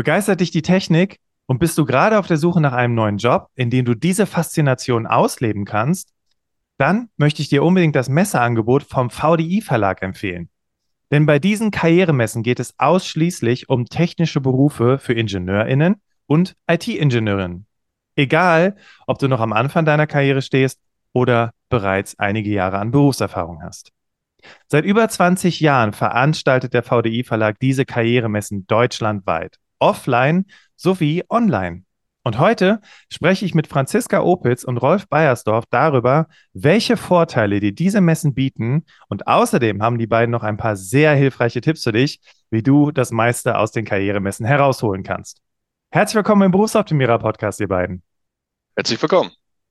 Begeistert dich die Technik und bist du gerade auf der Suche nach einem neuen Job, in dem du diese Faszination ausleben kannst, dann möchte ich dir unbedingt das Messeangebot vom VDI Verlag empfehlen. Denn bei diesen Karrieremessen geht es ausschließlich um technische Berufe für Ingenieurinnen und IT-Ingenieurinnen. Egal, ob du noch am Anfang deiner Karriere stehst oder bereits einige Jahre an Berufserfahrung hast. Seit über 20 Jahren veranstaltet der VDI Verlag diese Karrieremessen deutschlandweit, offline sowie online. Und heute spreche ich mit Franziska Opitz und Rolf Beiersdorf darüber, welche Vorteile dir diese Messen bieten. Und außerdem haben die beiden noch ein paar sehr hilfreiche Tipps für dich, wie du das meiste aus den Karrieremessen herausholen kannst. Herzlich willkommen im Berufsoptimierer Podcast, ihr beiden. Herzlich willkommen.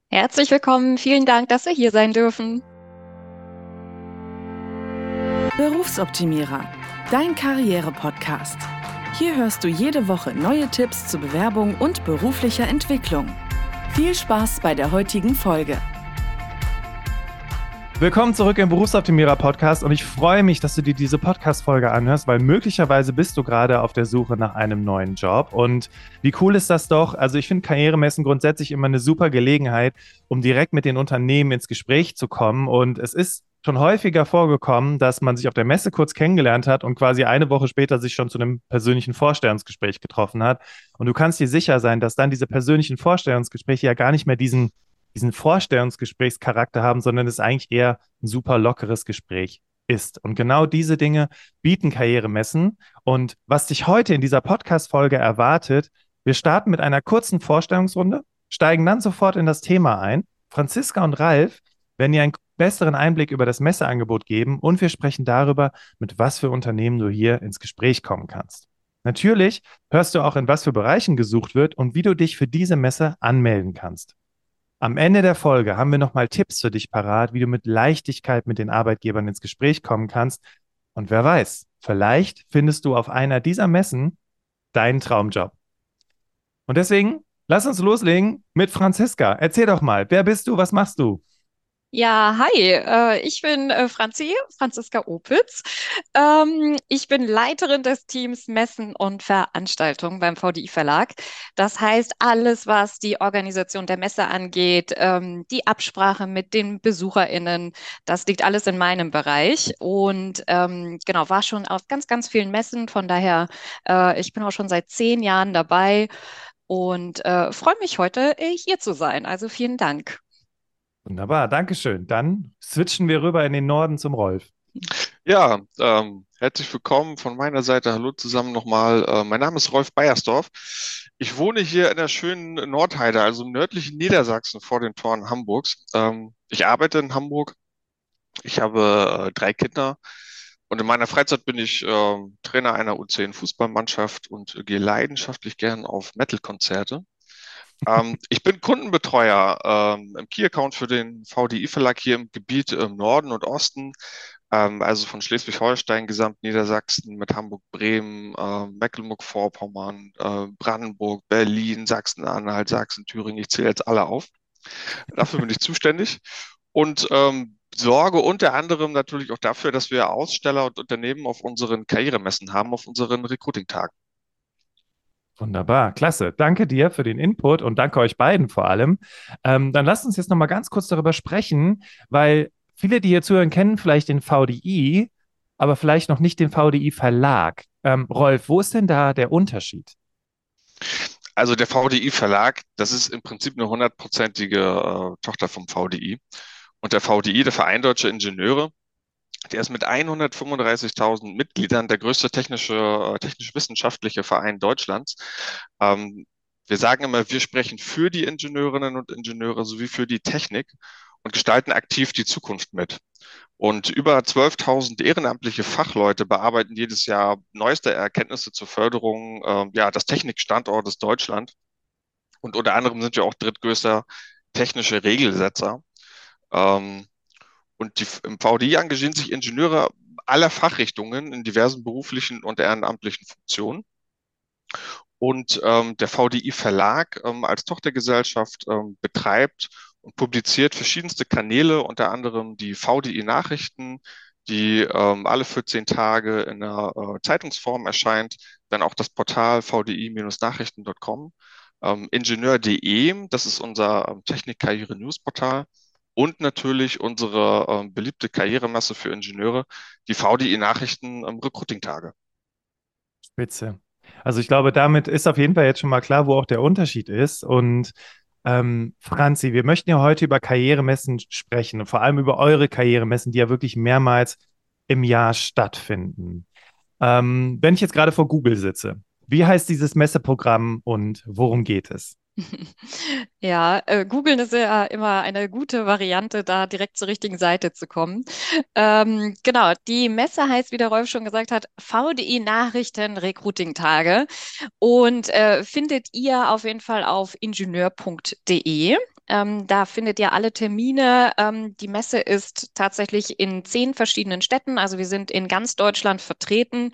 Herzlich willkommen. Vielen Dank, dass wir hier sein dürfen. Berufsoptimierer, dein Karriere-Podcast. Hier hörst du jede Woche neue Tipps zur Bewerbung und beruflicher Entwicklung. Viel Spaß bei der heutigen Folge. Willkommen zurück im Berufsoptimierer Podcast und ich freue mich, dass du dir diese Podcast-Folge anhörst, weil möglicherweise bist du gerade auf der Suche nach einem neuen Job. Und wie cool ist das doch? Also, ich finde Karrieremessen grundsätzlich immer eine super Gelegenheit, um direkt mit den Unternehmen ins Gespräch zu kommen. Und es ist schon häufiger vorgekommen, dass man sich auf der Messe kurz kennengelernt hat und quasi eine Woche später sich schon zu einem persönlichen Vorstellungsgespräch getroffen hat. Und du kannst dir sicher sein, dass dann diese persönlichen Vorstellungsgespräche ja gar nicht mehr diesen, diesen Vorstellungsgesprächscharakter haben, sondern es eigentlich eher ein super lockeres Gespräch ist. Und genau diese Dinge bieten Karrieremessen. Und was dich heute in dieser Podcast-Folge erwartet, wir starten mit einer kurzen Vorstellungsrunde, steigen dann sofort in das Thema ein. Franziska und Ralf werden dir einen besseren Einblick über das Messeangebot geben und wir sprechen darüber, mit was für Unternehmen du hier ins Gespräch kommen kannst. Natürlich hörst du auch, in was für Bereichen gesucht wird und wie du dich für diese Messe anmelden kannst. Am Ende der Folge haben wir nochmal Tipps für dich parat, wie du mit Leichtigkeit mit den Arbeitgebern ins Gespräch kommen kannst. Und wer weiß, vielleicht findest du auf einer dieser Messen deinen Traumjob. Und deswegen, lass uns loslegen mit Franziska. Erzähl doch mal, wer bist du, was machst du? Ja, hi, äh, ich bin äh, Franzi, Franziska Opitz. Ähm, ich bin Leiterin des Teams Messen und Veranstaltungen beim VDI Verlag. Das heißt, alles, was die Organisation der Messe angeht, ähm, die Absprache mit den BesucherInnen, das liegt alles in meinem Bereich. Und ähm, genau, war schon auf ganz, ganz vielen Messen. Von daher, äh, ich bin auch schon seit zehn Jahren dabei und freue mich heute, hier zu sein. Also vielen Dank. Wunderbar, Dankeschön. Dann switchen wir rüber in den Norden zum Rolf. Ja, ähm, herzlich willkommen von meiner Seite. Hallo zusammen nochmal. Äh, mein Name ist Rolf Beiersdorf. Ich wohne hier in der schönen Nordheide, also im nördlichen Niedersachsen vor den Toren Hamburgs. Ähm, ich arbeite in Hamburg. Ich habe äh, drei Kinder und in meiner Freizeit bin ich äh, Trainer einer U10 Fußballmannschaft und gehe leidenschaftlich gern auf Metal-Konzerte ähm, ich bin Kundenbetreuer ähm, im Key-Account für den VDI-Verlag hier im Gebiet im Norden und Osten, ähm, also von Schleswig-Holstein, Gesamt-Niedersachsen mit Hamburg, Bremen, äh, Mecklenburg-Vorpommern, äh, Brandenburg, Berlin, Sachsen-Anhalt, Sachsen, Thüringen. Ich zähle jetzt alle auf. Dafür bin ich zuständig und ähm, sorge unter anderem natürlich auch dafür, dass wir Aussteller und Unternehmen auf unseren Karrieremessen haben, auf unseren Recruiting-Tagen. Wunderbar, klasse. Danke dir für den Input und danke euch beiden vor allem. Ähm, dann lasst uns jetzt nochmal ganz kurz darüber sprechen, weil viele, die hier zuhören, kennen vielleicht den VDI, aber vielleicht noch nicht den VDI-Verlag. Ähm, Rolf, wo ist denn da der Unterschied? Also der VDI-Verlag, das ist im Prinzip eine hundertprozentige äh, Tochter vom VDI. Und der VDI, der Verein Deutscher Ingenieure, der ist mit 135.000 Mitgliedern der größte technische, äh, technisch-wissenschaftliche Verein Deutschlands. Ähm, wir sagen immer, wir sprechen für die Ingenieurinnen und Ingenieure sowie für die Technik und gestalten aktiv die Zukunft mit. Und über 12.000 ehrenamtliche Fachleute bearbeiten jedes Jahr neueste Erkenntnisse zur Förderung äh, ja, des Technikstandortes Deutschland. Und unter anderem sind wir auch drittgrößter technische Regelsetzer. Ähm, und die, im VDI engagieren sich Ingenieure aller Fachrichtungen in diversen beruflichen und ehrenamtlichen Funktionen. Und ähm, der VDI Verlag ähm, als Tochtergesellschaft ähm, betreibt und publiziert verschiedenste Kanäle, unter anderem die VDI Nachrichten, die ähm, alle 14 Tage in einer äh, Zeitungsform erscheint. Dann auch das Portal vdi-nachrichten.com. Ähm, Ingenieur.de, das ist unser ähm, Technik-Karriere-News-Portal. Und natürlich unsere ähm, beliebte Karrieremesse für Ingenieure, die VDI Nachrichten ähm, Recruiting-Tage. Spitze. Also ich glaube, damit ist auf jeden Fall jetzt schon mal klar, wo auch der Unterschied ist. Und ähm, Franzi, wir möchten ja heute über Karrieremessen sprechen und vor allem über eure Karrieremessen, die ja wirklich mehrmals im Jahr stattfinden. Ähm, wenn ich jetzt gerade vor Google sitze, wie heißt dieses Messeprogramm und worum geht es? Ja, äh, googeln ist ja immer eine gute Variante, da direkt zur richtigen Seite zu kommen. Ähm, genau, die Messe heißt, wie der Rolf schon gesagt hat, VDI Nachrichten Recruiting Tage und äh, findet ihr auf jeden Fall auf ingenieur.de. Ähm, da findet ihr alle Termine. Ähm, die Messe ist tatsächlich in zehn verschiedenen Städten. Also wir sind in ganz Deutschland vertreten.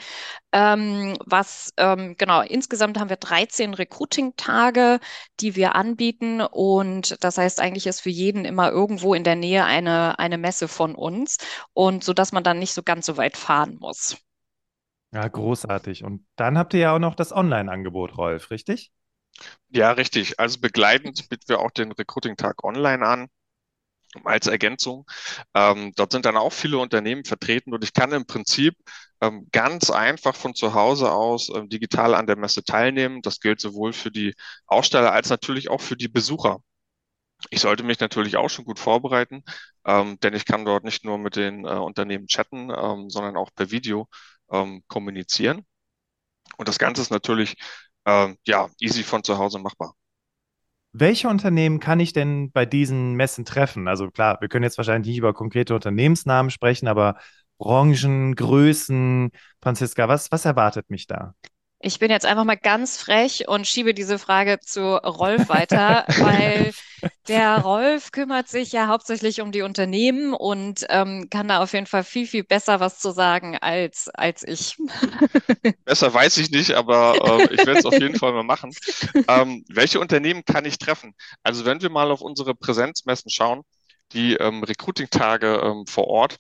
Ähm, was ähm, genau, insgesamt haben wir 13 Recruiting-Tage, die wir anbieten. Und das heißt, eigentlich ist für jeden immer irgendwo in der Nähe eine, eine Messe von uns. Und so dass man dann nicht so ganz so weit fahren muss. Ja, großartig. Und dann habt ihr ja auch noch das Online-Angebot, Rolf, richtig? Ja, richtig. Also begleitend bieten wir auch den Recruiting-Tag online an als Ergänzung. Ähm, dort sind dann auch viele Unternehmen vertreten und ich kann im Prinzip ähm, ganz einfach von zu Hause aus ähm, digital an der Messe teilnehmen. Das gilt sowohl für die Aussteller als natürlich auch für die Besucher. Ich sollte mich natürlich auch schon gut vorbereiten, ähm, denn ich kann dort nicht nur mit den äh, Unternehmen chatten, ähm, sondern auch per Video ähm, kommunizieren. Und das Ganze ist natürlich ähm, ja, easy von zu Hause machbar. Welche Unternehmen kann ich denn bei diesen Messen treffen? Also klar, wir können jetzt wahrscheinlich nicht über konkrete Unternehmensnamen sprechen, aber Branchen, Größen, Franziska, was, was erwartet mich da? Ich bin jetzt einfach mal ganz frech und schiebe diese Frage zu Rolf weiter, weil der Rolf kümmert sich ja hauptsächlich um die Unternehmen und ähm, kann da auf jeden Fall viel, viel besser was zu sagen als, als ich. Besser weiß ich nicht, aber äh, ich werde es auf jeden Fall mal machen. Ähm, welche Unternehmen kann ich treffen? Also wenn wir mal auf unsere Präsenzmessen schauen, die ähm, Recruiting-Tage ähm, vor Ort,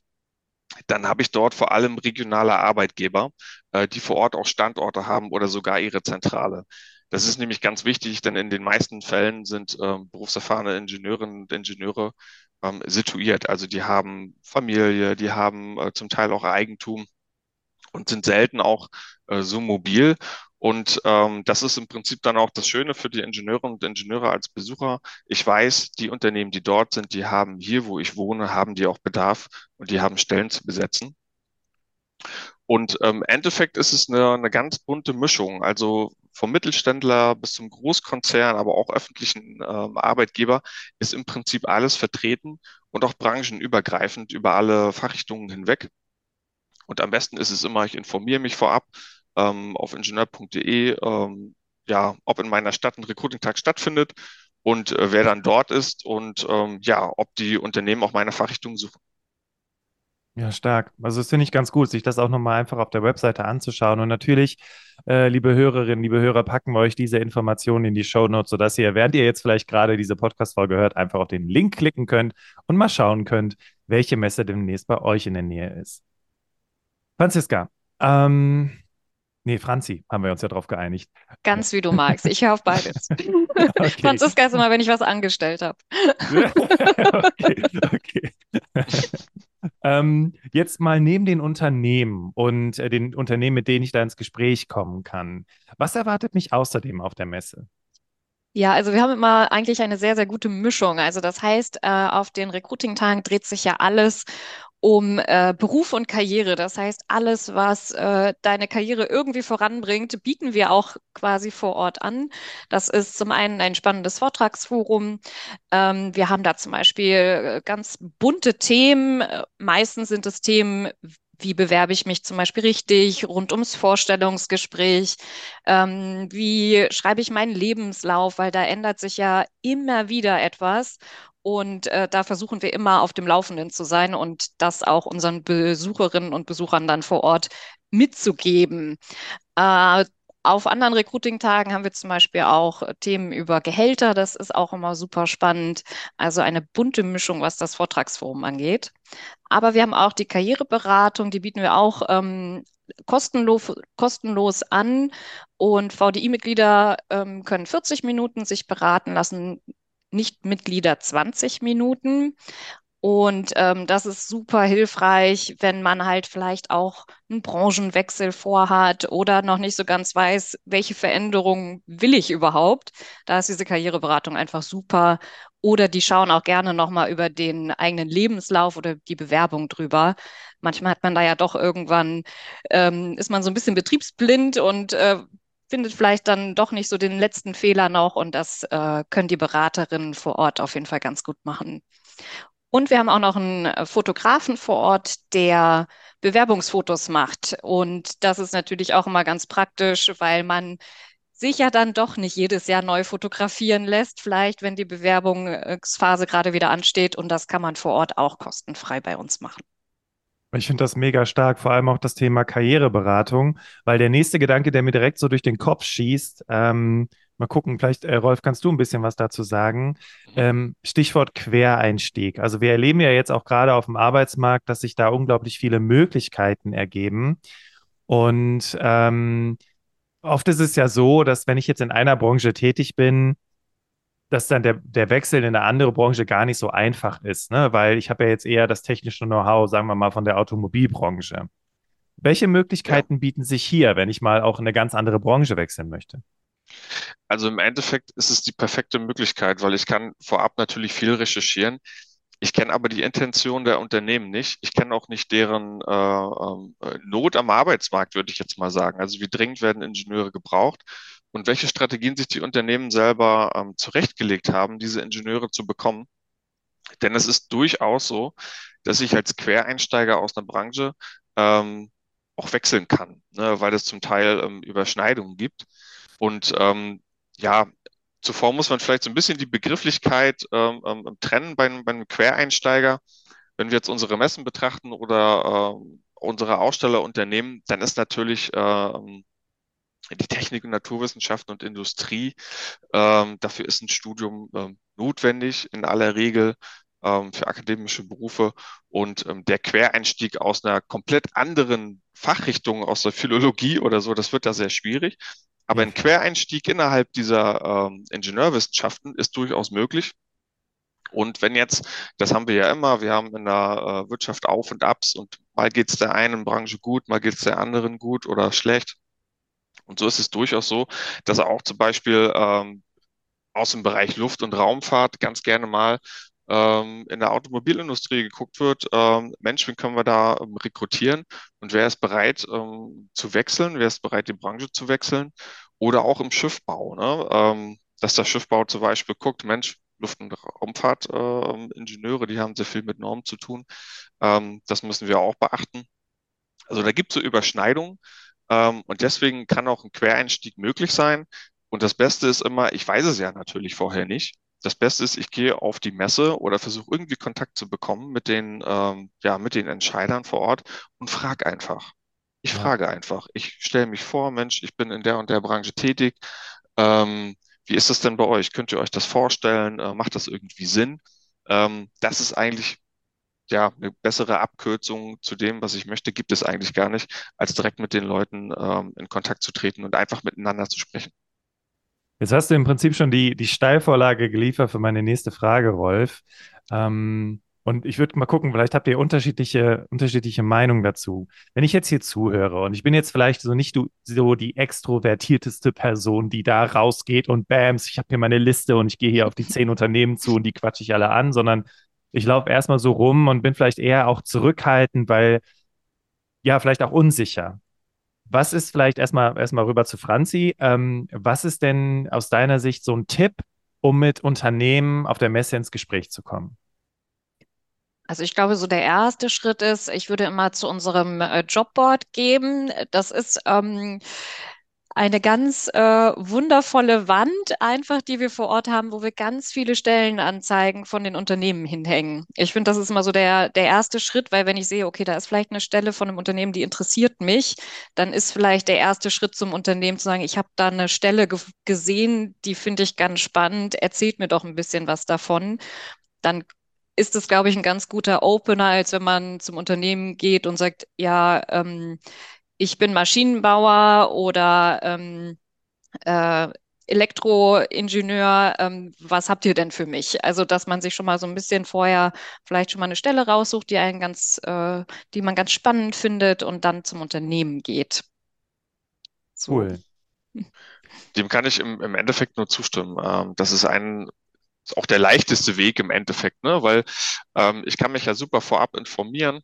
dann habe ich dort vor allem regionale Arbeitgeber, äh, die vor Ort auch Standorte haben oder sogar ihre Zentrale. Das ist nämlich ganz wichtig, denn in den meisten Fällen sind ähm, berufserfahrene Ingenieurinnen und Ingenieure ähm, situiert. Also die haben Familie, die haben äh, zum Teil auch Eigentum und sind selten auch äh, so mobil. Und ähm, das ist im Prinzip dann auch das Schöne für die Ingenieure und Ingenieure als Besucher. Ich weiß, die Unternehmen, die dort sind, die haben hier, wo ich wohne, haben die auch Bedarf und die haben Stellen zu besetzen. Und im ähm, Endeffekt ist es eine, eine ganz bunte Mischung. Also vom Mittelständler bis zum Großkonzern, aber auch öffentlichen ähm, Arbeitgeber ist im Prinzip alles vertreten und auch branchenübergreifend über alle Fachrichtungen hinweg. Und am besten ist es immer, ich informiere mich vorab ähm, auf ingenieur.de, ähm, ja, ob in meiner Stadt ein Recruiting-Tag stattfindet und äh, wer dann dort ist und ähm, ja, ob die Unternehmen auch meine Fachrichtung suchen. Ja, stark. Also das finde ich ganz gut, sich das auch nochmal einfach auf der Webseite anzuschauen. Und natürlich, äh, liebe Hörerinnen, liebe Hörer, packen wir euch diese Informationen in die Show Notes, sodass ihr, während ihr jetzt vielleicht gerade diese Podcast-Folge hört, einfach auf den Link klicken könnt und mal schauen könnt, welche Messe demnächst bei euch in der Nähe ist. Franziska, ähm, nee, Franzi, haben wir uns ja drauf geeinigt. Ganz wie du magst. Ich höre auf beides. okay. Franziska ist immer, wenn ich was angestellt habe. okay, okay. ähm, jetzt mal neben den Unternehmen und äh, den Unternehmen, mit denen ich da ins Gespräch kommen kann. Was erwartet mich außerdem auf der Messe? Ja, also wir haben immer eigentlich eine sehr, sehr gute Mischung. Also das heißt, äh, auf den Recruiting-Tagen dreht sich ja alles um äh, Beruf und Karriere. Das heißt, alles, was äh, deine Karriere irgendwie voranbringt, bieten wir auch quasi vor Ort an. Das ist zum einen ein spannendes Vortragsforum. Ähm, wir haben da zum Beispiel äh, ganz bunte Themen. Meistens sind es Themen, wie bewerbe ich mich zum Beispiel richtig, rund ums Vorstellungsgespräch, ähm, wie schreibe ich meinen Lebenslauf, weil da ändert sich ja immer wieder etwas. Und äh, da versuchen wir immer auf dem Laufenden zu sein und das auch unseren Besucherinnen und Besuchern dann vor Ort mitzugeben. Äh, auf anderen Recruiting-Tagen haben wir zum Beispiel auch Themen über Gehälter. Das ist auch immer super spannend. Also eine bunte Mischung, was das Vortragsforum angeht. Aber wir haben auch die Karriereberatung, die bieten wir auch ähm, kostenlos, kostenlos an. Und VDI-Mitglieder ähm, können 40 Minuten sich beraten lassen, Nicht-Mitglieder 20 Minuten. Und ähm, das ist super hilfreich, wenn man halt vielleicht auch einen Branchenwechsel vorhat oder noch nicht so ganz weiß, welche Veränderungen will ich überhaupt. Da ist diese Karriereberatung einfach super. Oder die schauen auch gerne nochmal über den eigenen Lebenslauf oder die Bewerbung drüber. Manchmal hat man da ja doch irgendwann, ähm, ist man so ein bisschen betriebsblind und äh, findet vielleicht dann doch nicht so den letzten Fehler noch. Und das äh, können die Beraterinnen vor Ort auf jeden Fall ganz gut machen. Und wir haben auch noch einen äh, Fotografen vor Ort, der Bewerbungsfotos macht. Und das ist natürlich auch immer ganz praktisch, weil man sich ja dann doch nicht jedes Jahr neu fotografieren lässt, vielleicht wenn die Bewerbungsphase gerade wieder ansteht. Und das kann man vor Ort auch kostenfrei bei uns machen. Ich finde das mega stark, vor allem auch das Thema Karriereberatung, weil der nächste Gedanke, der mir direkt so durch den Kopf schießt, ähm, Mal gucken, vielleicht, äh, Rolf, kannst du ein bisschen was dazu sagen? Mhm. Ähm, Stichwort Quereinstieg. Also wir erleben ja jetzt auch gerade auf dem Arbeitsmarkt, dass sich da unglaublich viele Möglichkeiten ergeben. Und ähm, oft ist es ja so, dass wenn ich jetzt in einer Branche tätig bin, dass dann der, der Wechsel in eine andere Branche gar nicht so einfach ist, ne? weil ich habe ja jetzt eher das technische Know-how, sagen wir mal, von der Automobilbranche. Welche Möglichkeiten ja. bieten sich hier, wenn ich mal auch in eine ganz andere Branche wechseln möchte? Also im Endeffekt ist es die perfekte Möglichkeit, weil ich kann vorab natürlich viel recherchieren. Ich kenne aber die Intention der Unternehmen nicht. Ich kenne auch nicht deren äh, äh, Not am Arbeitsmarkt, würde ich jetzt mal sagen. Also wie dringend werden Ingenieure gebraucht und welche Strategien sich die Unternehmen selber ähm, zurechtgelegt haben, diese Ingenieure zu bekommen. Denn es ist durchaus so, dass ich als Quereinsteiger aus einer Branche ähm, auch wechseln kann, ne, weil es zum Teil ähm, Überschneidungen gibt. Und ähm, ja, zuvor muss man vielleicht so ein bisschen die Begrifflichkeit ähm, ähm, trennen bei, bei einem Quereinsteiger. Wenn wir jetzt unsere Messen betrachten oder äh, unsere Ausstellerunternehmen, dann ist natürlich äh, die Technik und Naturwissenschaften und Industrie, ähm, dafür ist ein Studium ähm, notwendig in aller Regel ähm, für akademische Berufe und ähm, der Quereinstieg aus einer komplett anderen Fachrichtung, aus der Philologie oder so, das wird da sehr schwierig. Aber ein Quereinstieg innerhalb dieser ähm, Ingenieurwissenschaften ist durchaus möglich. Und wenn jetzt, das haben wir ja immer, wir haben in der äh, Wirtschaft Auf und Abs und mal geht es der einen Branche gut, mal geht es der anderen gut oder schlecht. Und so ist es durchaus so, dass auch zum Beispiel ähm, aus dem Bereich Luft- und Raumfahrt ganz gerne mal ähm, in der Automobilindustrie geguckt wird, ähm, Mensch, wen können wir da ähm, rekrutieren und wer ist bereit ähm, zu wechseln, wer ist bereit, die Branche zu wechseln oder auch im Schiffbau, ne? Ähm, dass der Schiffbau zum Beispiel guckt, Mensch, Luft- und Raumfahrtingenieure, äh, die haben sehr viel mit Normen zu tun. Ähm, das müssen wir auch beachten. Also da gibt es so Überschneidungen ähm, und deswegen kann auch ein Quereinstieg möglich sein. Und das Beste ist immer, ich weiß es ja natürlich vorher nicht, das Beste ist, ich gehe auf die Messe oder versuche irgendwie Kontakt zu bekommen mit den, ähm, ja, mit den Entscheidern vor Ort und frage einfach. Ich ja. frage einfach. Ich stelle mich vor, Mensch, ich bin in der und der Branche tätig. Ähm, wie ist das denn bei euch? Könnt ihr euch das vorstellen? Äh, macht das irgendwie Sinn? Ähm, das ist eigentlich ja eine bessere Abkürzung zu dem, was ich möchte, gibt es eigentlich gar nicht, als direkt mit den Leuten ähm, in Kontakt zu treten und einfach miteinander zu sprechen. Jetzt hast du im Prinzip schon die, die Steilvorlage geliefert für meine nächste Frage, Rolf. Ähm, und ich würde mal gucken, vielleicht habt ihr unterschiedliche, unterschiedliche Meinungen dazu. Wenn ich jetzt hier zuhöre und ich bin jetzt vielleicht so nicht so die extrovertierteste Person, die da rausgeht und bams, ich habe hier meine Liste und ich gehe hier auf die zehn Unternehmen zu und die quatsche ich alle an, sondern ich laufe erstmal so rum und bin vielleicht eher auch zurückhaltend, weil ja, vielleicht auch unsicher. Was ist vielleicht erstmal erstmal rüber zu Franzi? Ähm, was ist denn aus deiner Sicht so ein Tipp, um mit Unternehmen auf der Messe ins Gespräch zu kommen? Also ich glaube, so der erste Schritt ist, ich würde immer zu unserem äh, Jobboard geben. Das ist ähm, eine ganz äh, wundervolle Wand, einfach, die wir vor Ort haben, wo wir ganz viele Stellenanzeigen von den Unternehmen hinhängen. Ich finde, das ist immer so der, der erste Schritt, weil wenn ich sehe, okay, da ist vielleicht eine Stelle von einem Unternehmen, die interessiert mich, dann ist vielleicht der erste Schritt zum Unternehmen zu sagen, ich habe da eine Stelle ge gesehen, die finde ich ganz spannend, erzählt mir doch ein bisschen was davon. Dann ist es, glaube ich, ein ganz guter Opener, als wenn man zum Unternehmen geht und sagt, ja, ähm, ich bin Maschinenbauer oder ähm, äh, Elektroingenieur, ähm, was habt ihr denn für mich? Also, dass man sich schon mal so ein bisschen vorher vielleicht schon mal eine Stelle raussucht, die einen ganz, äh, die man ganz spannend findet und dann zum Unternehmen geht. So. Cool. Dem kann ich im, im Endeffekt nur zustimmen. Ähm, das ist ein ist auch der leichteste Weg im Endeffekt, ne? weil ähm, ich kann mich ja super vorab informieren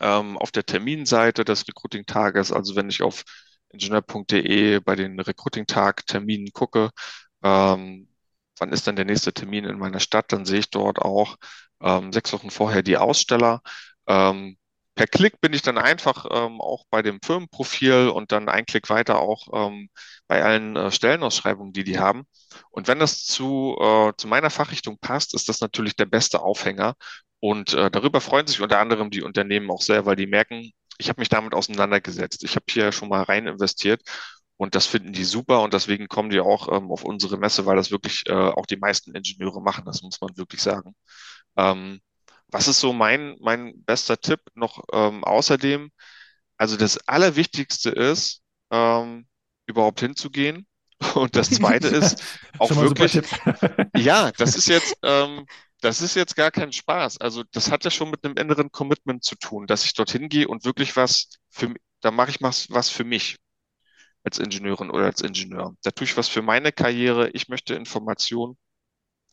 ähm, auf der Terminseite des Recruiting-Tages. Also wenn ich auf ingenieur.de bei den Recruiting-Tag-Terminen gucke, ähm, wann ist dann der nächste Termin in meiner Stadt, dann sehe ich dort auch ähm, sechs Wochen vorher die Aussteller. Ähm, per Klick bin ich dann einfach ähm, auch bei dem Firmenprofil und dann ein Klick weiter auch ähm, bei allen äh, Stellenausschreibungen, die die haben. Und wenn das zu, äh, zu meiner Fachrichtung passt, ist das natürlich der beste Aufhänger. Und äh, darüber freuen sich unter anderem die Unternehmen auch sehr, weil die merken, ich habe mich damit auseinandergesetzt. Ich habe hier schon mal rein investiert und das finden die super und deswegen kommen die auch ähm, auf unsere Messe, weil das wirklich äh, auch die meisten Ingenieure machen, das muss man wirklich sagen. Ähm, was ist so mein, mein bester Tipp noch ähm, außerdem? Also das Allerwichtigste ist, ähm, überhaupt hinzugehen. Und das Zweite ist auch wirklich, ja, das ist jetzt, ähm, das ist jetzt gar kein Spaß. Also das hat ja schon mit einem inneren Commitment zu tun, dass ich dorthin gehe und wirklich was für, da mache ich was, was für mich als Ingenieurin oder als Ingenieur. Da tue ich was für meine Karriere. Ich möchte Informationen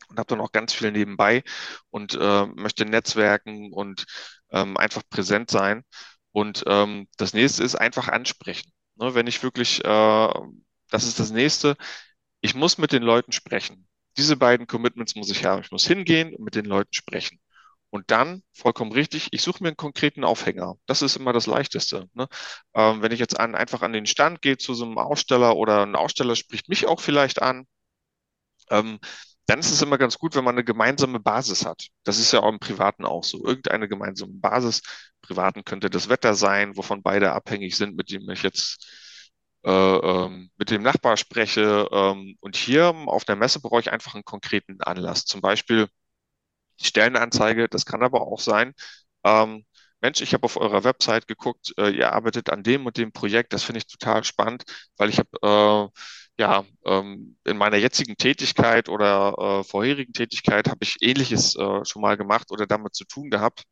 und habe dann auch ganz viel nebenbei und äh, möchte netzwerken und ähm, einfach präsent sein. Und ähm, das nächste ist einfach ansprechen. Ne, wenn ich wirklich, äh, das ist das nächste, ich muss mit den Leuten sprechen. Diese beiden Commitments muss ich haben. Ich muss hingehen und mit den Leuten sprechen. Und dann, vollkommen richtig, ich suche mir einen konkreten Aufhänger. Das ist immer das Leichteste. Ne? Ähm, wenn ich jetzt an, einfach an den Stand gehe zu so einem Aussteller oder ein Aussteller spricht mich auch vielleicht an, ähm, dann ist es immer ganz gut, wenn man eine gemeinsame Basis hat. Das ist ja auch im Privaten auch so. Irgendeine gemeinsame Basis. Privaten könnte das Wetter sein, wovon beide abhängig sind, mit dem ich jetzt mit dem Nachbar spreche. Ähm, und hier auf der Messe brauche ich einfach einen konkreten Anlass. Zum Beispiel die Stellenanzeige. Das kann aber auch sein. Ähm, Mensch, ich habe auf eurer Website geguckt, äh, ihr arbeitet an dem und dem Projekt. Das finde ich total spannend, weil ich habe äh, ja, ähm, in meiner jetzigen Tätigkeit oder äh, vorherigen Tätigkeit habe ich Ähnliches äh, schon mal gemacht oder damit zu tun gehabt.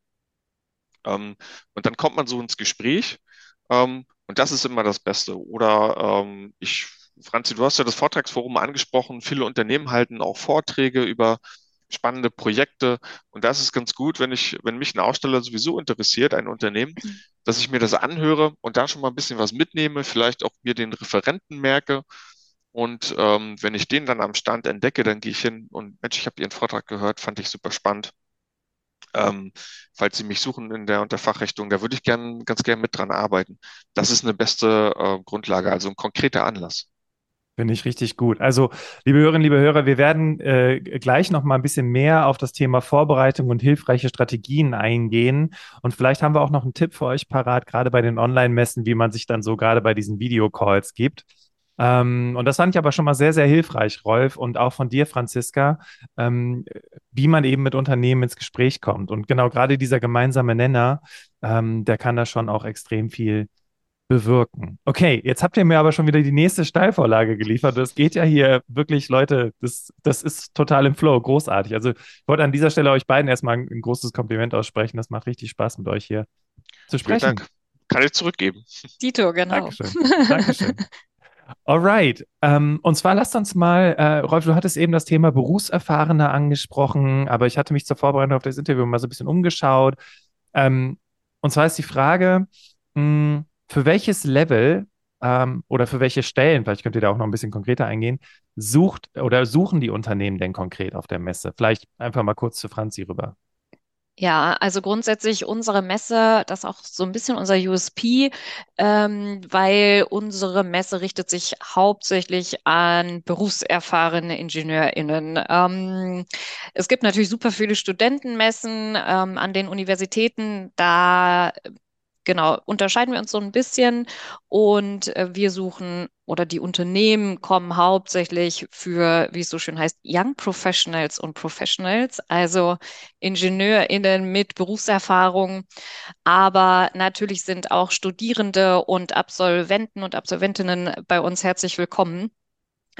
Ähm, und dann kommt man so ins Gespräch ähm, und das ist immer das Beste. Oder ähm, ich, Franzi, du hast ja das Vortragsforum angesprochen. Viele Unternehmen halten auch Vorträge über spannende Projekte. Und das ist ganz gut, wenn ich, wenn mich ein Aussteller sowieso interessiert, ein Unternehmen, dass ich mir das anhöre und da schon mal ein bisschen was mitnehme, vielleicht auch mir den Referenten merke und ähm, wenn ich den dann am Stand entdecke, dann gehe ich hin und Mensch, ich habe Ihren Vortrag gehört, fand ich super spannend. Ähm, falls Sie mich suchen in der, unter Fachrichtung, da würde ich gern, ganz gern mit dran arbeiten. Das ist eine beste äh, Grundlage, also ein konkreter Anlass. Finde ich richtig gut. Also, liebe Hörerinnen, liebe Hörer, wir werden äh, gleich noch mal ein bisschen mehr auf das Thema Vorbereitung und hilfreiche Strategien eingehen. Und vielleicht haben wir auch noch einen Tipp für euch parat, gerade bei den Online-Messen, wie man sich dann so gerade bei diesen Videocalls gibt. Ähm, und das fand ich aber schon mal sehr, sehr hilfreich, Rolf, und auch von dir, Franziska, ähm, wie man eben mit Unternehmen ins Gespräch kommt. Und genau gerade dieser gemeinsame Nenner, ähm, der kann da schon auch extrem viel bewirken. Okay, jetzt habt ihr mir aber schon wieder die nächste Steilvorlage geliefert. Das geht ja hier wirklich, Leute, das, das ist total im Flow, großartig. Also ich wollte an dieser Stelle euch beiden erstmal ein, ein großes Kompliment aussprechen. Das macht richtig Spaß mit euch hier zu sprechen. Vielen Dank. Kann ich zurückgeben. Dito, genau. Dankeschön. Dankeschön. Alright. Ähm, und zwar lasst uns mal, äh, Rolf, du hattest eben das Thema Berufserfahrene angesprochen, aber ich hatte mich zur Vorbereitung auf das Interview mal so ein bisschen umgeschaut. Ähm, und zwar ist die Frage, mh, hm, für welches Level ähm, oder für welche Stellen, vielleicht könnt ihr da auch noch ein bisschen konkreter eingehen, sucht oder suchen die Unternehmen denn konkret auf der Messe? Vielleicht einfach mal kurz zu Franzi rüber. Ja, also grundsätzlich unsere Messe, das ist auch so ein bisschen unser USP, ähm, weil unsere Messe richtet sich hauptsächlich an berufserfahrene IngenieurInnen. Ähm, es gibt natürlich super viele Studentenmessen ähm, an den Universitäten. Da genau, unterscheiden wir uns so ein bisschen und äh, wir suchen oder die Unternehmen kommen hauptsächlich für, wie es so schön heißt, Young Professionals und Professionals, also IngenieurInnen mit Berufserfahrung. Aber natürlich sind auch Studierende und Absolventen und Absolventinnen bei uns herzlich willkommen.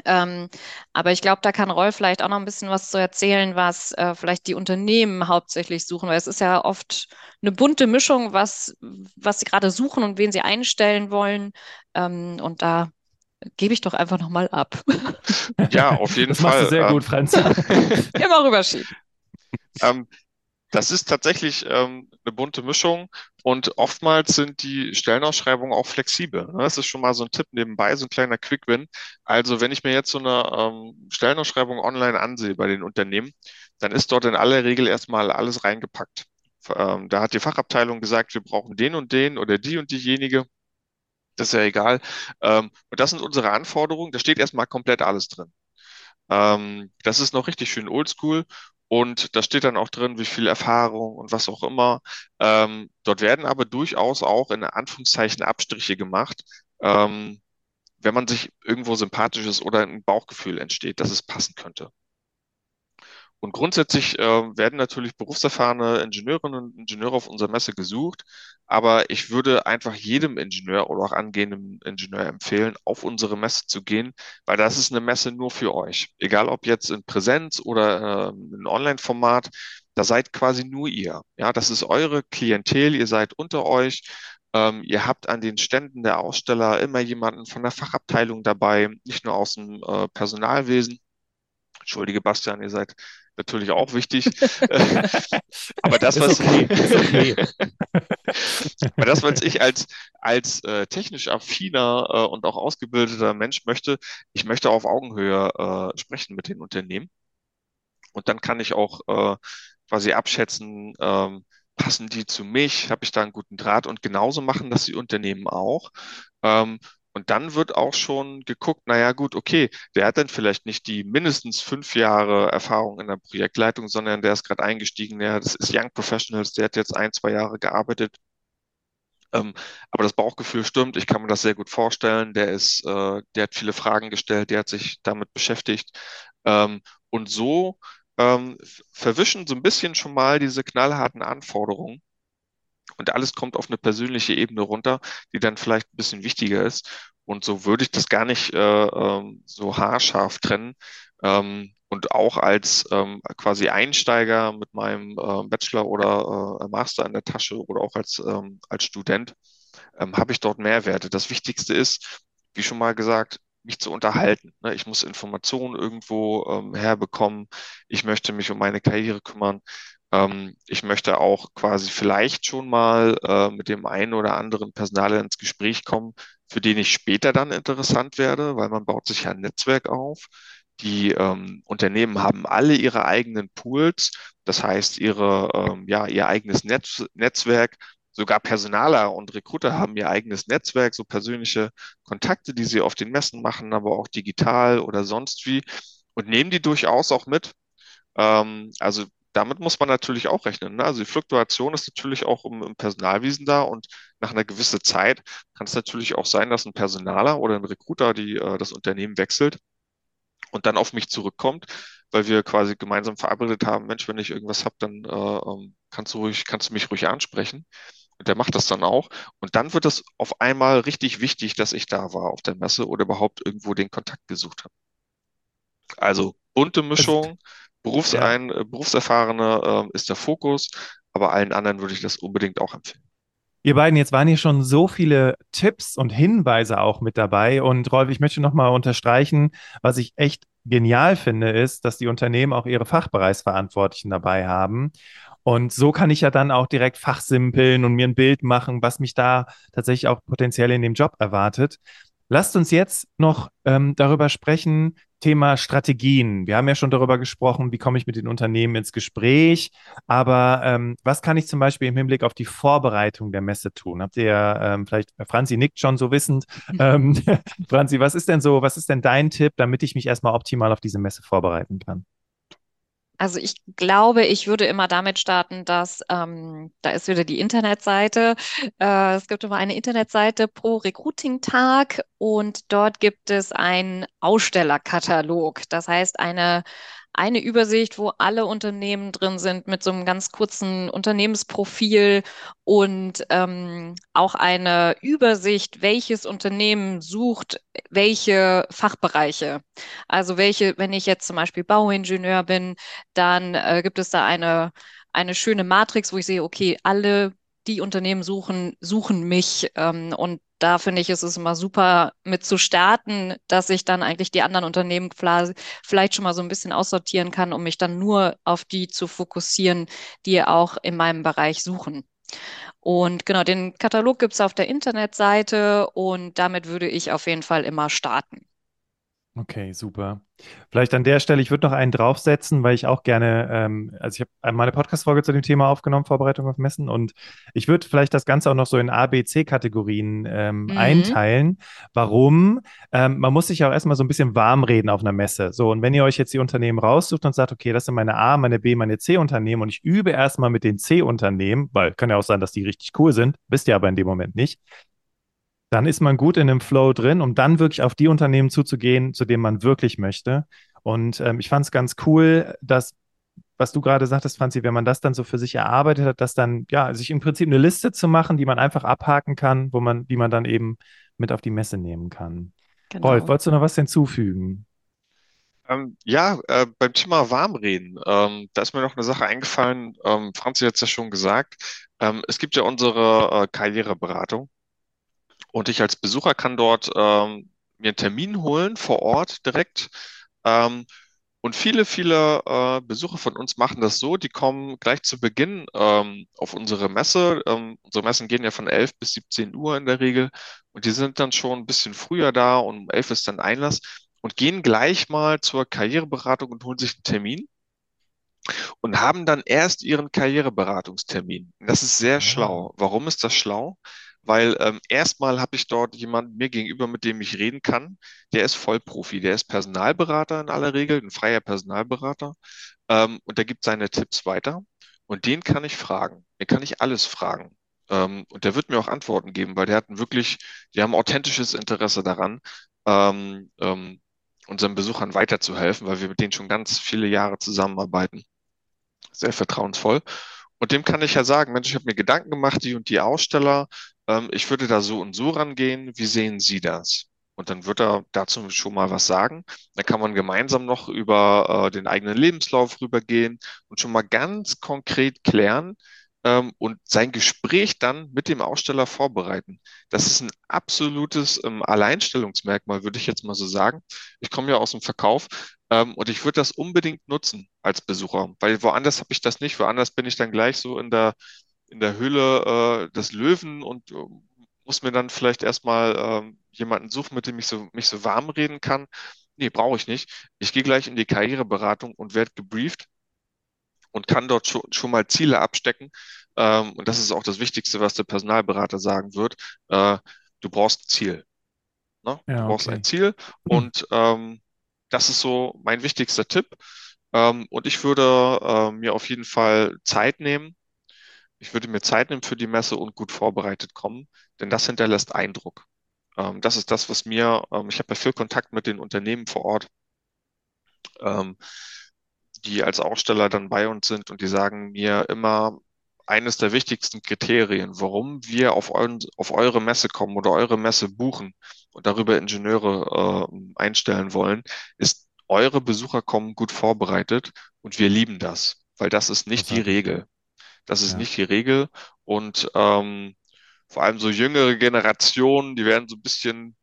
Ähm, aber ich glaube, da kann Rolf vielleicht auch noch ein bisschen was zu erzählen, was äh, vielleicht die Unternehmen hauptsächlich suchen, weil es ist ja oft eine bunte Mischung, was, was sie gerade suchen und wen sie einstellen wollen. Ähm, und da gebe ich doch einfach nochmal ab. Ja, auf jeden das Fall. machst du sehr Ähm, gut, Franz. Immer rüberschieben. Ähm, das ist tatsächlich ähm, eine bunte Mischung und oftmals sind die Stellenausschreibungen auch flexibel. Ne? Das ist schon mal so ein Tipp nebenbei, so ein kleiner Quick-Win. Also wenn ich mir jetzt so eine ähm, Stellenausschreibung online ansehe bei den Unternehmen, dann ist dort in aller Regel erstmal alles reingepackt. Ähm, da hat die Fachabteilung gesagt, wir brauchen den und den oder die und diejenige. Das ist ja egal. Ähm, und das sind unsere Anforderungen. Da steht erstmal komplett alles drin. Ähm, das ist noch richtig schön oldschool und da steht dann auch drin, wie viel Erfahrung und was auch immer. Ähm, dort werden aber durchaus auch in Anführungszeichen Abstriche gemacht, ähm, wenn man sich irgendwo sympathisch ist oder ein Bauchgefühl entsteht, dass es passen könnte. Und grundsätzlich äh, werden natürlich berufserfahrene Ingenieurinnen und Ingenieure auf unserer Messe gesucht, aber ich würde einfach jedem Ingenieur oder auch angehenden Ingenieur empfehlen, auf unsere Messe zu gehen, weil das ist eine Messe nur für euch. Egal ob jetzt in Präsenz oder äh, in Online-Format, da seid quasi nur ihr. Ja, das ist eure Klientel, ihr seid unter euch. Ähm, ihr habt an den Ständen der Aussteller immer jemanden von der Fachabteilung dabei, nicht nur aus dem äh, Personalwesen. Entschuldige, Bastian, ihr seid natürlich auch wichtig. Aber das, was, okay, okay. aber das, was ich als, als äh, technisch affiner äh, und auch ausgebildeter Mensch möchte, ich möchte auf Augenhöhe äh, sprechen mit den Unternehmen. Und dann kann ich auch äh, quasi abschätzen, ähm, passen die zu mich, habe ich da einen guten Draht und genauso machen das die Unternehmen auch. Ähm, und dann wird auch schon geguckt, naja gut, okay, der hat dann vielleicht nicht die mindestens fünf Jahre Erfahrung in der Projektleitung, sondern der ist gerade eingestiegen, der, das ist Young Professionals, der hat jetzt ein, zwei Jahre gearbeitet. Ähm, aber das Bauchgefühl stimmt, ich kann mir das sehr gut vorstellen. Der ist, äh, der hat viele Fragen gestellt, der hat sich damit beschäftigt. Ähm, und so ähm, verwischen so ein bisschen schon mal diese knallharten Anforderungen. Und alles kommt auf eine persönliche Ebene runter, die dann vielleicht ein bisschen wichtiger ist. Und so würde ich das gar nicht äh, ähm, so haarscharf trennen. Ähm, und auch als ähm, quasi Einsteiger mit meinem äh, Bachelor oder äh, Master in der Tasche oder auch als, ähm, als Student ähm, habe ich dort Mehrwerte. Das Wichtigste ist, wie schon mal gesagt, mich zu unterhalten. Ne? Ich muss Informationen irgendwo ähm, herbekommen. Ich möchte mich um meine Karriere kümmern. Ähm, ich möchte auch quasi vielleicht schon mal äh, mit dem einen oder anderen Personaler ins Gespräch kommen, für den ich später dann interessant werde, weil man baut sich ja ein Netzwerk auf. Die ähm, Unternehmen haben alle ihre eigenen Pools, das heißt ihre, ähm, ja, ihr eigenes Netz, Netzwerk. Sogar Personaler und Recruiter haben ihr eigenes Netzwerk, so persönliche Kontakte, die sie auf den Messen machen, aber auch digital oder sonst wie und nehmen die durchaus auch mit. Ähm, also damit muss man natürlich auch rechnen. Ne? Also die Fluktuation ist natürlich auch im, im Personalwesen da und nach einer gewissen Zeit kann es natürlich auch sein, dass ein Personaler oder ein Recruiter die, äh, das Unternehmen wechselt und dann auf mich zurückkommt, weil wir quasi gemeinsam verabredet haben, Mensch, wenn ich irgendwas habe, dann äh, ähm, kannst du ruhig, kannst du mich ruhig ansprechen. Und der macht das dann auch. Und dann wird es auf einmal richtig wichtig, dass ich da war auf der Messe oder überhaupt irgendwo den Kontakt gesucht habe. Also bunte Mischung, Berufsein, äh, Berufserfahrene äh, ist der Fokus, aber allen anderen würde ich das unbedingt auch empfehlen. Ihr beiden, jetzt waren hier schon so viele Tipps und Hinweise auch mit dabei. Und Rolf, ich möchte nochmal unterstreichen, was ich echt genial finde, ist, dass die Unternehmen auch ihre Fachbereichsverantwortlichen dabei haben. Und so kann ich ja dann auch direkt fachsimpeln und mir ein Bild machen, was mich da tatsächlich auch potenziell in dem Job erwartet. Lasst uns jetzt noch ähm, darüber sprechen, Thema Strategien. Wir haben ja schon darüber gesprochen, wie komme ich mit den Unternehmen ins Gespräch. Aber ähm, was kann ich zum Beispiel im Hinblick auf die Vorbereitung der Messe tun? Habt ihr ähm, vielleicht, Franzi nickt schon so wissend. Ähm, Franzi, was ist denn so, was ist denn dein Tipp, damit ich mich erstmal optimal auf diese Messe vorbereiten kann? Also ich glaube, ich würde immer damit starten, dass ähm, da ist wieder die Internetseite. Äh, es gibt immer eine Internetseite pro Recruiting-Tag und dort gibt es einen Ausstellerkatalog. Das heißt, eine eine Übersicht, wo alle Unternehmen drin sind mit so einem ganz kurzen Unternehmensprofil und ähm, auch eine Übersicht, welches Unternehmen sucht welche Fachbereiche. Also welche, wenn ich jetzt zum Beispiel Bauingenieur bin, dann äh, gibt es da eine, eine schöne Matrix, wo ich sehe, okay, alle die Unternehmen suchen, suchen mich. Ähm, und da finde ich, ist es immer super mit zu starten, dass ich dann eigentlich die anderen Unternehmen vielleicht schon mal so ein bisschen aussortieren kann, um mich dann nur auf die zu fokussieren, die auch in meinem Bereich suchen. Und genau, den Katalog gibt es auf der Internetseite und damit würde ich auf jeden Fall immer starten. Okay, super. Vielleicht an der Stelle, ich würde noch einen draufsetzen, weil ich auch gerne, ähm, also ich habe meine Podcast-Folge zu dem Thema aufgenommen, Vorbereitung auf Messen, und ich würde vielleicht das Ganze auch noch so in A, B, C-Kategorien ähm, mhm. einteilen. Warum? Ähm, man muss sich auch erstmal so ein bisschen warm reden auf einer Messe. So, und wenn ihr euch jetzt die Unternehmen raussucht und sagt, okay, das sind meine A, meine B, meine C-Unternehmen und ich übe erstmal mit den C-Unternehmen, weil kann ja auch sein, dass die richtig cool sind, wisst ihr aber in dem Moment nicht, dann ist man gut in dem Flow drin, um dann wirklich auf die Unternehmen zuzugehen, zu denen man wirklich möchte. Und ähm, ich fand es ganz cool, dass, was du gerade sagtest, Franzi, wenn man das dann so für sich erarbeitet hat, dass dann, ja, sich im Prinzip eine Liste zu machen, die man einfach abhaken kann, wo man, die man dann eben mit auf die Messe nehmen kann. Genau. Rolf, wolltest du noch was hinzufügen? Ähm, ja, äh, beim Thema Warmreden, ähm, da ist mir noch eine Sache eingefallen. Ähm, Franzi hat es ja schon gesagt. Ähm, es gibt ja unsere äh, Karriereberatung. Und ich als Besucher kann dort ähm, mir einen Termin holen vor Ort direkt. Ähm, und viele, viele äh, Besucher von uns machen das so, die kommen gleich zu Beginn ähm, auf unsere Messe. Ähm, unsere Messen gehen ja von 11 bis 17 Uhr in der Regel und die sind dann schon ein bisschen früher da und um 11 ist dann Einlass und gehen gleich mal zur Karriereberatung und holen sich einen Termin und haben dann erst ihren Karriereberatungstermin. Das ist sehr ah. schlau. Warum ist das schlau? Weil ähm, erstmal habe ich dort jemanden mir gegenüber, mit dem ich reden kann. Der ist Vollprofi, der ist Personalberater in aller Regel, ein freier Personalberater ähm, und der gibt seine Tipps weiter und den kann ich fragen. Den kann ich alles fragen. Ähm, und der wird mir auch Antworten geben, weil der hat wirklich, die haben authentisches Interesse daran, ähm, ähm, unseren Besuchern weiterzuhelfen, weil wir mit denen schon ganz viele Jahre zusammenarbeiten. Sehr vertrauensvoll. Und dem kann ich ja sagen, Mensch, ich habe mir Gedanken gemacht, die und die Aussteller, ähm, ich würde da so und so rangehen, wie sehen Sie das? Und dann wird er dazu schon mal was sagen. Dann kann man gemeinsam noch über äh, den eigenen Lebenslauf rübergehen und schon mal ganz konkret klären, ähm, und sein Gespräch dann mit dem Aussteller vorbereiten. Das ist ein absolutes ähm, Alleinstellungsmerkmal, würde ich jetzt mal so sagen. Ich komme ja aus dem Verkauf ähm, und ich würde das unbedingt nutzen als Besucher, weil woanders habe ich das nicht. Woanders bin ich dann gleich so in der, in der Höhle äh, des Löwen und äh, muss mir dann vielleicht erstmal äh, jemanden suchen, mit dem ich so, mich so warm reden kann. Nee, brauche ich nicht. Ich gehe gleich in die Karriereberatung und werde gebrieft und kann dort schon, schon mal Ziele abstecken. Ähm, und das ist auch das Wichtigste, was der Personalberater sagen wird. Äh, du brauchst ein Ziel. Ne? Ja, du brauchst okay. ein Ziel und ähm, das ist so mein wichtigster Tipp. Ähm, und ich würde äh, mir auf jeden Fall Zeit nehmen. Ich würde mir Zeit nehmen für die Messe und gut vorbereitet kommen, denn das hinterlässt Eindruck. Ähm, das ist das, was mir, ähm, ich habe ja viel Kontakt mit den Unternehmen vor Ort. Ähm, die als Aussteller dann bei uns sind und die sagen mir immer, eines der wichtigsten Kriterien, warum wir auf, eu auf eure Messe kommen oder eure Messe buchen und darüber Ingenieure äh, einstellen wollen, ist, eure Besucher kommen gut vorbereitet und wir lieben das, weil das ist nicht das die Regel. Das ist ja. nicht die Regel und ähm, vor allem so jüngere Generationen, die werden so ein bisschen,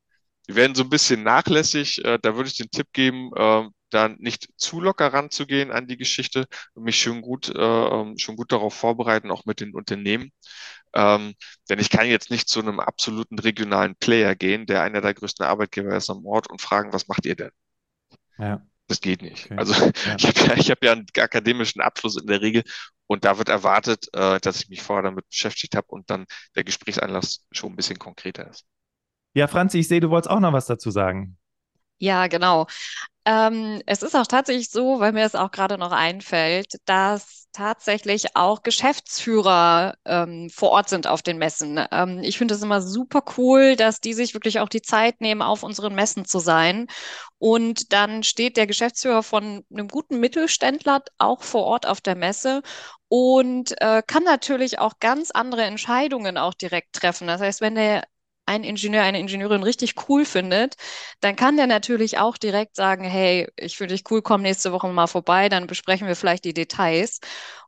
die werden so ein bisschen nachlässig. Äh, da würde ich den Tipp geben, äh, da nicht zu locker ranzugehen an die Geschichte und mich schon gut, äh, ähm, schon gut darauf vorbereiten, auch mit den Unternehmen. Ähm, denn ich kann jetzt nicht zu einem absoluten regionalen Player gehen, der einer der größten Arbeitgeber ist am Ort und fragen, was macht ihr denn? Ja. Das geht nicht. Okay. Also Ja. ich habe ja, ich hab ja einen akademischen Abschluss in der Regel und da wird erwartet, äh, dass ich mich vorher damit beschäftigt habe und dann der Gesprächsanlass schon ein bisschen konkreter ist. Ja, Franzi, ich sehe, du wolltest auch noch was dazu sagen. Ja, genau. Ähm, es ist auch tatsächlich so, weil mir es auch gerade noch einfällt, dass tatsächlich auch Geschäftsführer ähm, vor Ort sind auf den Messen. Ähm, ich finde es immer super cool, dass die sich wirklich auch die Zeit nehmen, auf unseren Messen zu sein. Und dann steht der Geschäftsführer von einem guten Mittelständler auch vor Ort auf der Messe und äh, kann natürlich auch ganz andere Entscheidungen auch direkt treffen. Das heißt, wenn der ein Ingenieur, eine Ingenieurin richtig cool findet, dann kann der natürlich auch direkt sagen, hey, ich finde dich cool, komm nächste Woche mal vorbei, dann besprechen wir vielleicht die Details.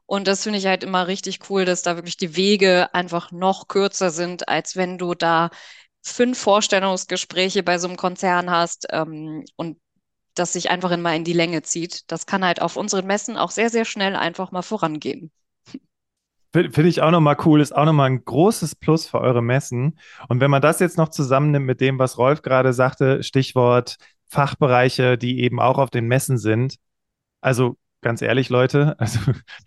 Und das finde ich halt immer richtig cool, dass da wirklich die Wege einfach noch kürzer sind, als wenn du da fünf Vorstellungsgespräche bei so einem Konzern hast ähm, und das sich einfach immer in die Länge zieht. Das kann halt auf unseren Messen auch sehr, sehr schnell einfach mal vorangehen. Finde ich auch nochmal cool, ist auch nochmal ein großes Plus für eure Messen. Und wenn man das jetzt noch zusammennimmt mit dem, was Rolf gerade sagte, Stichwort Fachbereiche, die eben auch auf den Messen sind. Also ganz ehrlich, Leute, also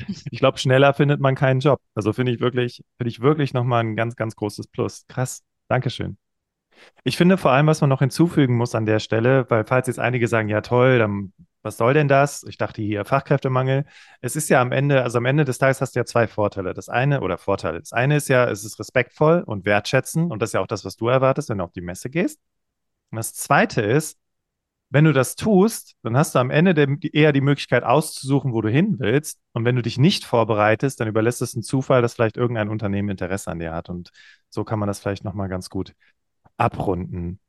ich glaube, schneller findet man keinen Job. Also finde ich wirklich, finde ich wirklich nochmal ein ganz, ganz großes Plus. Krass. Dankeschön. Ich finde vor allem, was man noch hinzufügen muss an der Stelle, weil falls jetzt einige sagen, ja toll, dann was soll denn das? Ich dachte hier Fachkräftemangel. Es ist ja am Ende, also am Ende des Tages hast du ja zwei Vorteile. Das eine oder Vorteile. Das eine ist ja, es ist respektvoll und wertschätzen und das ist ja auch das, was du erwartest, wenn du auf die Messe gehst. Und das zweite ist, wenn du das tust, dann hast du am Ende eher die Möglichkeit auszusuchen, wo du hin willst. Und wenn du dich nicht vorbereitest, dann überlässt es einen Zufall, dass vielleicht irgendein Unternehmen Interesse an dir hat. Und so kann man das vielleicht nochmal ganz gut abrunden.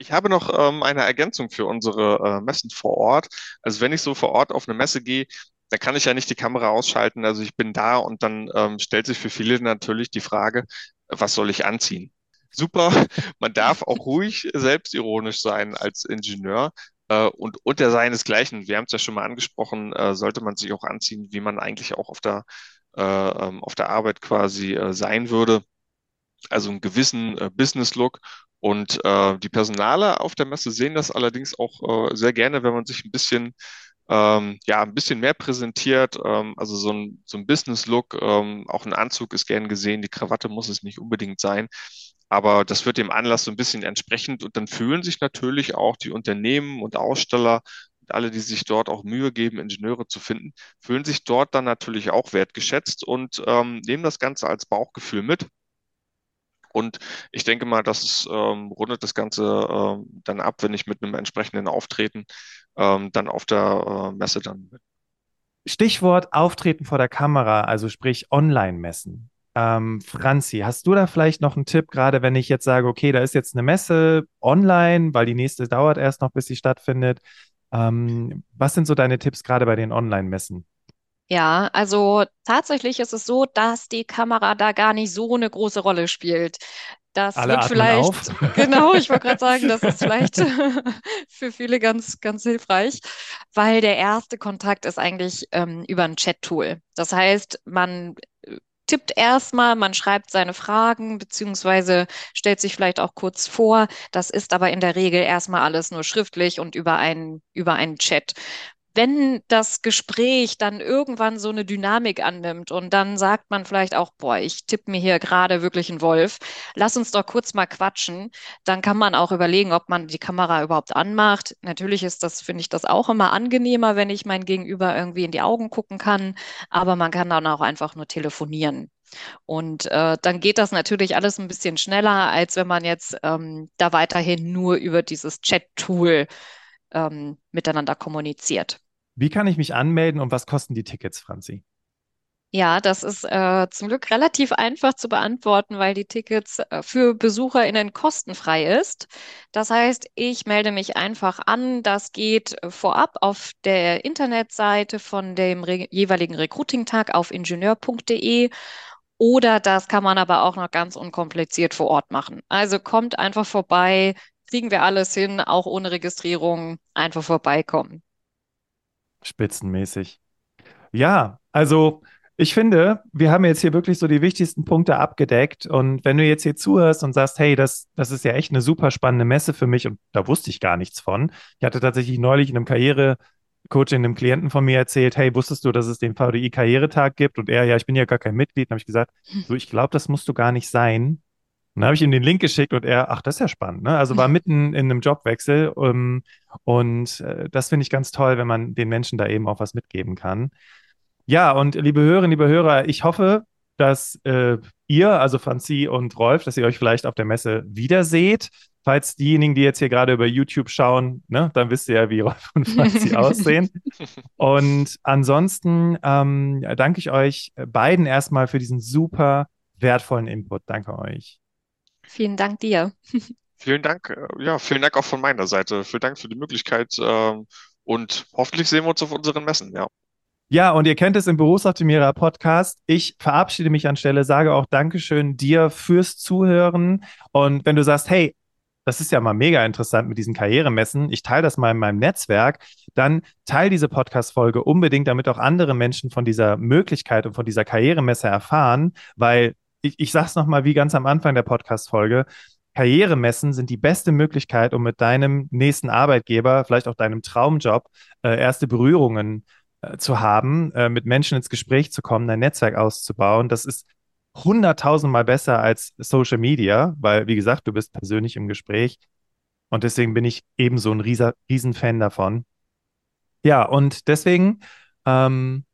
Ich habe noch ähm, eine Ergänzung für unsere äh, Messen vor Ort. Also wenn ich so vor Ort auf eine Messe gehe, dann kann ich ja nicht die Kamera ausschalten. Also ich bin da und dann ähm, stellt sich für viele natürlich die Frage, was soll ich anziehen? Super, man darf auch ruhig selbstironisch sein als Ingenieur äh, und unter seinesgleichen, wir haben es ja schon mal angesprochen, äh, sollte man sich auch anziehen, wie man eigentlich auch auf der, äh, ähm, auf der Arbeit quasi äh, sein würde. Also einen gewissen äh, Business-Look und äh, die Personale auf der Messe sehen das allerdings auch äh, sehr gerne, wenn man sich ein bisschen, ähm, ja, ein bisschen mehr präsentiert. Ähm, also so ein, so ein Business-Look, ähm, auch ein Anzug ist gern gesehen, die Krawatte muss es nicht unbedingt sein. Aber das wird dem Anlass so ein bisschen entsprechend und dann fühlen sich natürlich auch die Unternehmen und Aussteller und alle, die sich dort auch Mühe geben, Ingenieure zu finden, fühlen sich dort dann natürlich auch wertgeschätzt und ähm, nehmen das Ganze als Bauchgefühl mit. Und ich denke mal, das ähm, rundet das Ganze ähm, dann ab, wenn ich mit einem entsprechenden Auftreten ähm, dann auf der äh, Messe dann bin. Stichwort Auftreten vor der Kamera, also sprich Online-Messen. Ähm, Franzi, hast du da vielleicht noch einen Tipp, gerade wenn ich jetzt sage, okay, da ist jetzt eine Messe online, weil die nächste dauert erst noch, bis sie stattfindet. Ähm, was sind so deine Tipps gerade bei den Online-Messen? Ja, also tatsächlich ist es so, dass die Kamera da gar nicht so eine große Rolle spielt. Das Alle wird vielleicht, auf. genau, ich wollte gerade sagen, das ist vielleicht für viele ganz, ganz hilfreich, weil der erste Kontakt ist eigentlich ähm, über ein Chat-Tool. Das heißt, man äh, tippt erstmal, man schreibt seine Fragen, beziehungsweise stellt sich vielleicht auch kurz vor. Das ist aber in der Regel erstmal alles nur schriftlich und über einen, über einen Chat wenn das Gespräch dann irgendwann so eine Dynamik annimmt und dann sagt man vielleicht auch, boah, ich tippe mir hier gerade wirklich einen Wolf, lass uns doch kurz mal quatschen, dann kann man auch überlegen, ob man die Kamera überhaupt anmacht. Natürlich ist das, finde ich das auch immer angenehmer, wenn ich mein Gegenüber irgendwie in die Augen gucken kann, aber man kann dann auch einfach nur telefonieren. Und äh, dann geht das natürlich alles ein bisschen schneller, als wenn man jetzt ähm, da weiterhin nur über dieses Chat-Tool ähm, miteinander kommuniziert. Wie kann ich mich anmelden und was kosten die Tickets, Franzi? Ja, das ist äh, zum Glück relativ einfach zu beantworten, weil die Tickets äh, für BesucherInnen kostenfrei ist. Das heißt, ich melde mich einfach an. Das geht äh, vorab auf der Internetseite von dem re jeweiligen Recruiting-Tag auf ingenieur.de. Oder das kann man aber auch noch ganz unkompliziert vor Ort machen. Also kommt einfach vorbei, kriegen wir alles hin, auch ohne Registrierung, einfach vorbeikommen. Spitzenmäßig. Ja, also ich finde, wir haben jetzt hier wirklich so die wichtigsten Punkte abgedeckt. Und wenn du jetzt hier zuhörst und sagst, hey, das, das ist ja echt eine super spannende Messe für mich und da wusste ich gar nichts von. Ich hatte tatsächlich neulich in einem Karrierecoaching einem Klienten von mir erzählt, hey, wusstest du, dass es den VDI-Karrieretag gibt? Und er, ja, ich bin ja gar kein Mitglied. Dann habe ich gesagt, so, ich glaube, das musst du gar nicht sein. Und dann habe ich ihm den Link geschickt und er, ach, das ist ja spannend. Ne? Also war mitten in einem Jobwechsel um, ähm, und äh, das finde ich ganz toll, wenn man den Menschen da eben auch was mitgeben kann. Ja, und liebe Hörerinnen, liebe Hörer, ich hoffe, dass äh, ihr, also Franzi und Rolf, dass ihr euch vielleicht auf der Messe wiederseht. Falls diejenigen, die jetzt hier gerade über YouTube schauen, ne, dann wisst ihr ja, wie Rolf und Franzi aussehen. Und ansonsten ähm, danke ich euch beiden erstmal für diesen super wertvollen Input. Danke euch. Vielen Dank dir. Vielen Dank, äh, ja, vielen Dank auch von meiner Seite. Vielen Dank für die Möglichkeit ähm, und hoffentlich sehen wir uns auf unseren Messen, ja. Ja, und ihr kennt es im Berufsoptimierer Podcast. Ich verabschiede mich anstelle, sage auch Dankeschön dir fürs Zuhören. Und wenn du sagst, hey, das ist ja mal mega interessant mit diesen Karrieremessen, ich teile das mal in meinem Netzwerk, dann teile diese Podcast-Folge unbedingt, damit auch andere Menschen von dieser Möglichkeit und von dieser Karrieremesse erfahren, weil ich, ich sage es nochmal wie ganz am Anfang der Podcast-Folge, Karrieremessen sind die beste Möglichkeit, um mit deinem nächsten Arbeitgeber, vielleicht auch deinem Traumjob, äh, erste Berührungen äh, zu haben, äh, mit Menschen ins Gespräch zu kommen, dein Netzwerk auszubauen. Das ist hunderttausendmal besser als Social Media, weil, wie gesagt, du bist persönlich im Gespräch. Und deswegen bin ich ebenso ein Riesenfan davon. Ja, und deswegen, ähm,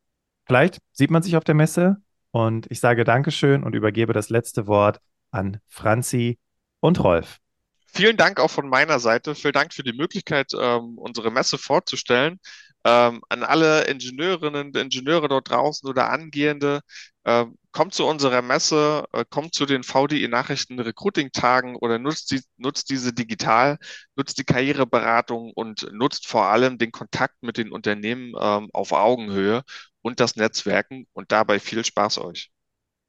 vielleicht sieht man sich auf der Messe, und ich sage Dankeschön und übergebe das letzte Wort an Franzi und Rolf. Vielen Dank auch von meiner Seite. Vielen Dank für die Möglichkeit, ähm, unsere Messe vorzustellen. Ähm, an alle Ingenieurinnen und Ingenieure dort draußen oder Angehende, äh, kommt zu unserer Messe, äh, kommt zu den VDI Nachrichten Recruiting Tagen oder nutzt, die, nutzt diese digital, nutzt die Karriereberatung und nutzt vor allem den Kontakt mit den Unternehmen ähm, auf Augenhöhe und das Netzwerken und dabei viel Spaß euch.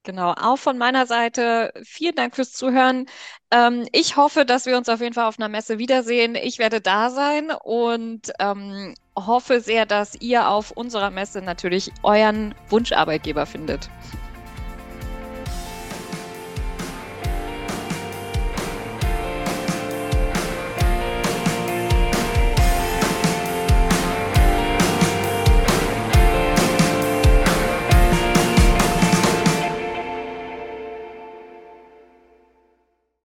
Genau, auch von meiner Seite vielen Dank fürs Zuhören. Ähm, ich hoffe, dass wir uns auf jeden Fall auf einer Messe wiedersehen. Ich werde da sein und ähm, hoffe sehr, dass ihr auf unserer Messe natürlich euren Wunscharbeitgeber findet.